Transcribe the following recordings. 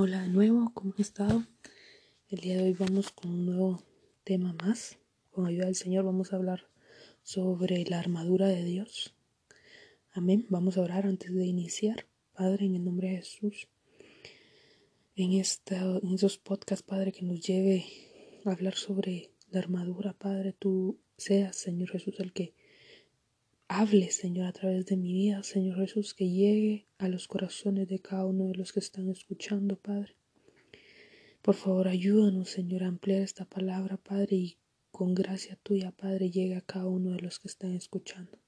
Hola de nuevo, ¿cómo han estado? El día de hoy vamos con un nuevo tema más. Con ayuda del Señor vamos a hablar sobre la armadura de Dios. Amén. Vamos a orar antes de iniciar. Padre, en el nombre de Jesús, en, esta, en esos podcasts, Padre, que nos lleve a hablar sobre la armadura, Padre, tú seas, Señor Jesús, el que hable, Señor, a través de mi vida, Señor Jesús, que llegue a los corazones de cada uno de los que están escuchando, Padre. Por favor, ayúdanos, Señor, a ampliar esta palabra, Padre, y con gracia tuya, Padre, llegue a cada uno de los que están escuchando.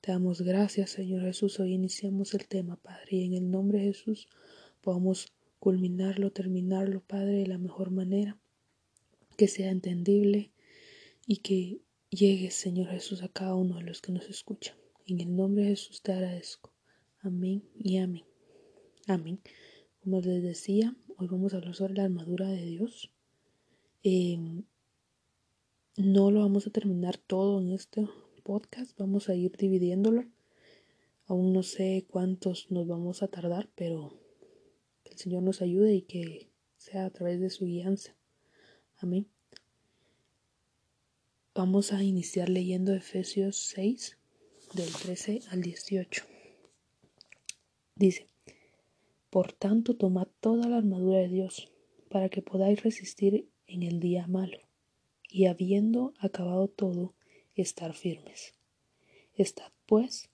Te damos gracias, Señor Jesús. Hoy iniciamos el tema, Padre, y en el nombre de Jesús podamos culminarlo, terminarlo, Padre, de la mejor manera, que sea entendible y que llegue, Señor Jesús, a cada uno de los que nos escuchan. En el nombre de Jesús te agradezco. Amén y amén. Amén. Como les decía, hoy vamos a hablar sobre la armadura de Dios. Em, no lo vamos a terminar todo en este podcast, vamos a ir dividiéndolo. Aún no sé cuántos nos vamos a tardar, pero que el Señor nos ayude y que sea a través de su guianza. Amén. Vamos a iniciar leyendo Efesios 6, del 13 al 18. Dice, Por tanto, tomad toda la armadura de Dios, para que podáis resistir en el día malo, y habiendo acabado todo, estar firmes. Estad, pues,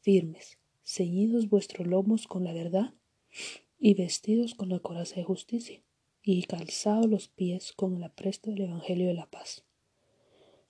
firmes, ceñidos vuestros lomos con la verdad, y vestidos con la coraza de justicia, y calzados los pies con el apresto del Evangelio de la paz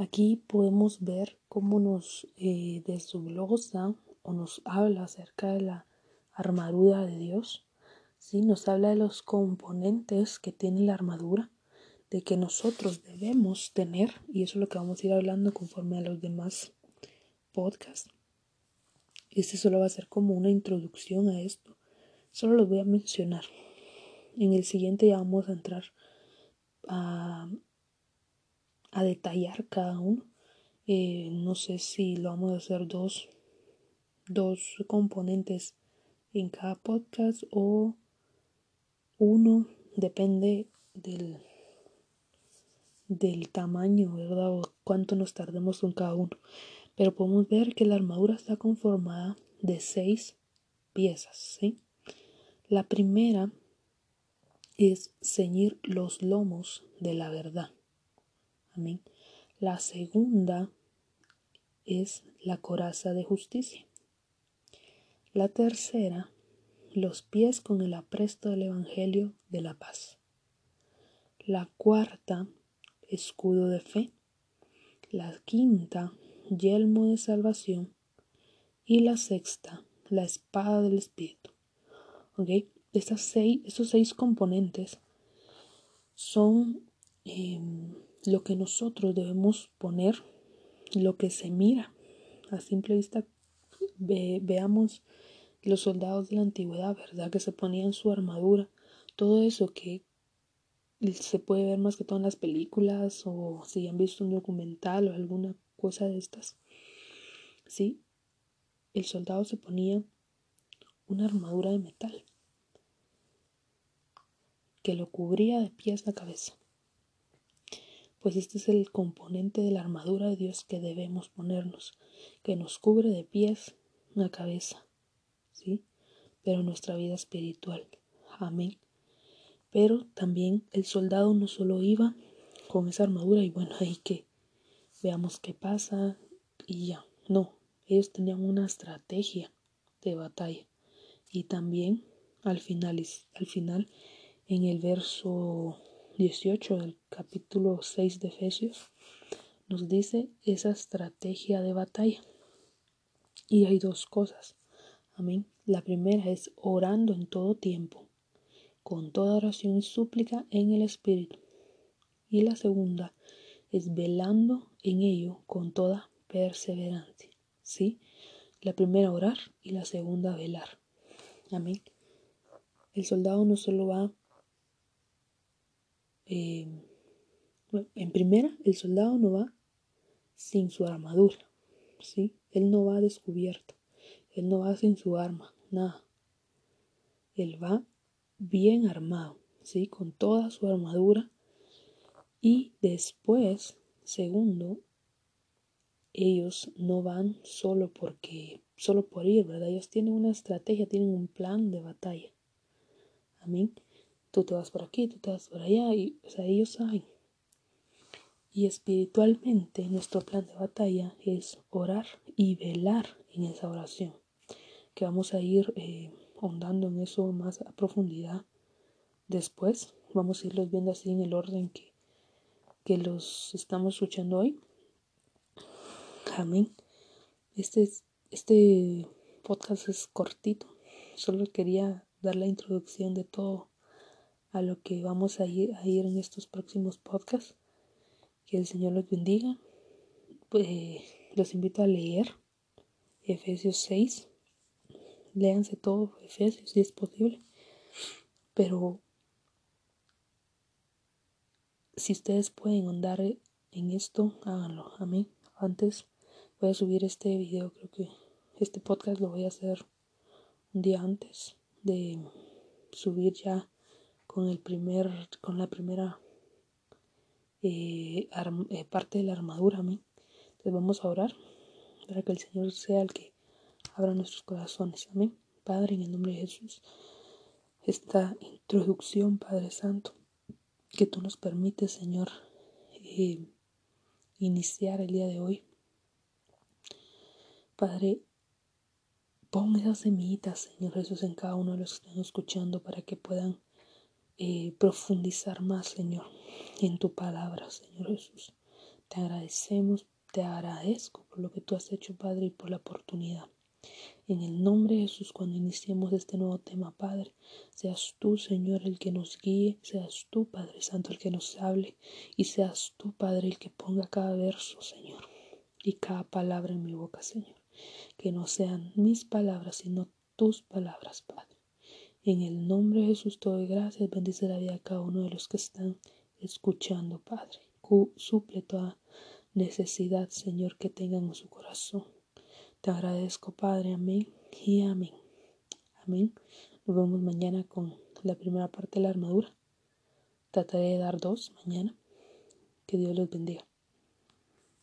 Aquí podemos ver cómo nos eh, desglosa o nos habla acerca de la armadura de Dios. ¿sí? Nos habla de los componentes que tiene la armadura, de que nosotros debemos tener, y eso es lo que vamos a ir hablando conforme a los demás podcasts. Este solo va a ser como una introducción a esto. Solo los voy a mencionar. En el siguiente ya vamos a entrar a, a detallar cada uno. Eh, no sé si lo vamos a hacer dos, dos componentes en cada podcast o uno, depende del, del tamaño, ¿verdad? O cuánto nos tardemos con cada uno. Pero podemos ver que la armadura está conformada de seis piezas, ¿sí? La primera es ceñir los lomos de la verdad. La segunda es la coraza de justicia. La tercera, los pies con el apresto del Evangelio de la paz. La cuarta, escudo de fe. La quinta, yelmo de salvación. Y la sexta, la espada del Espíritu. ¿Ok? Estas seis, seis componentes son em, lo que nosotros debemos poner lo que se mira. A simple vista veamos los soldados de la antigüedad, ¿verdad? Que se ponían su armadura, todo eso que se puede ver más que todo en las películas o si han visto un documental o alguna cosa de estas. Sí, el soldado se ponía una armadura de metal que lo cubría de pies a cabeza pues este es el componente de la armadura de Dios que debemos ponernos, que nos cubre de pies a cabeza, ¿sí? Pero nuestra vida espiritual. Amén. Pero también el soldado no solo iba con esa armadura y bueno, ahí que veamos qué pasa y ya. No, ellos tenían una estrategia de batalla. Y también al final, al final en el verso 18 del capítulo 6 de Efesios nos dice esa estrategia de batalla. Y hay dos cosas. Amén. La primera es orando en todo tiempo, con toda oración y súplica en el Espíritu. Y la segunda es velando en ello con toda perseverancia. ¿Sí? La primera orar y la segunda velar. Amén. El soldado no solo va, eh, en primera, el soldado no va sin su armadura, ¿sí? Él no va descubierto, él no va sin su arma, nada. Él va bien armado, ¿sí? Con toda su armadura. Y después, segundo, ellos no van solo porque, solo por ir, ¿verdad? Ellos tienen una estrategia, tienen un plan de batalla. Amén. Tú te vas por aquí, tú te vas por allá, y, o sea, ellos saben. Y espiritualmente nuestro plan de batalla es orar y velar en esa oración. Que vamos a ir eh, ahondando en eso más a profundidad después. Vamos a irlos viendo así en el orden que, que los estamos escuchando hoy. Amén. Este, este podcast es cortito. Solo quería dar la introducción de todo a lo que vamos a ir, a ir en estos próximos podcasts. Que el Señor los bendiga. Pues, los invito a leer Efesios 6. Léanse todo Efesios si es posible. Pero si ustedes pueden andar en esto, háganlo. Amén. Antes voy a subir este video, creo que este podcast lo voy a hacer un día antes de subir ya con el primer, con la primera eh, eh, parte de la armadura, amén. Entonces vamos a orar para que el Señor sea el que abra nuestros corazones, amén. Padre, en el nombre de Jesús, esta introducción, Padre Santo, que tú nos permites, Señor, eh, iniciar el día de hoy. Padre, pon esas semillitas, Señor Jesús, en cada uno de los que están escuchando para que puedan eh, profundizar más, Señor, en tu palabra, Señor Jesús. Te agradecemos, te agradezco por lo que tú has hecho, Padre, y por la oportunidad. En el nombre de Jesús, cuando iniciemos este nuevo tema, Padre, seas tú, Señor, el que nos guíe, seas tú, Padre Santo, el que nos hable, y seas tú, Padre, el que ponga cada verso, Señor, y cada palabra en mi boca, Señor. Que no sean mis palabras, sino tus palabras, Padre. En el nombre de Jesús te doy gracias, bendice la vida a cada uno de los que están escuchando, Padre. Suple toda necesidad, Señor, que tengan en su corazón. Te agradezco, Padre, amén y amén. Amén. Nos vemos mañana con la primera parte de la armadura. Trataré de dar dos mañana. Que Dios los bendiga.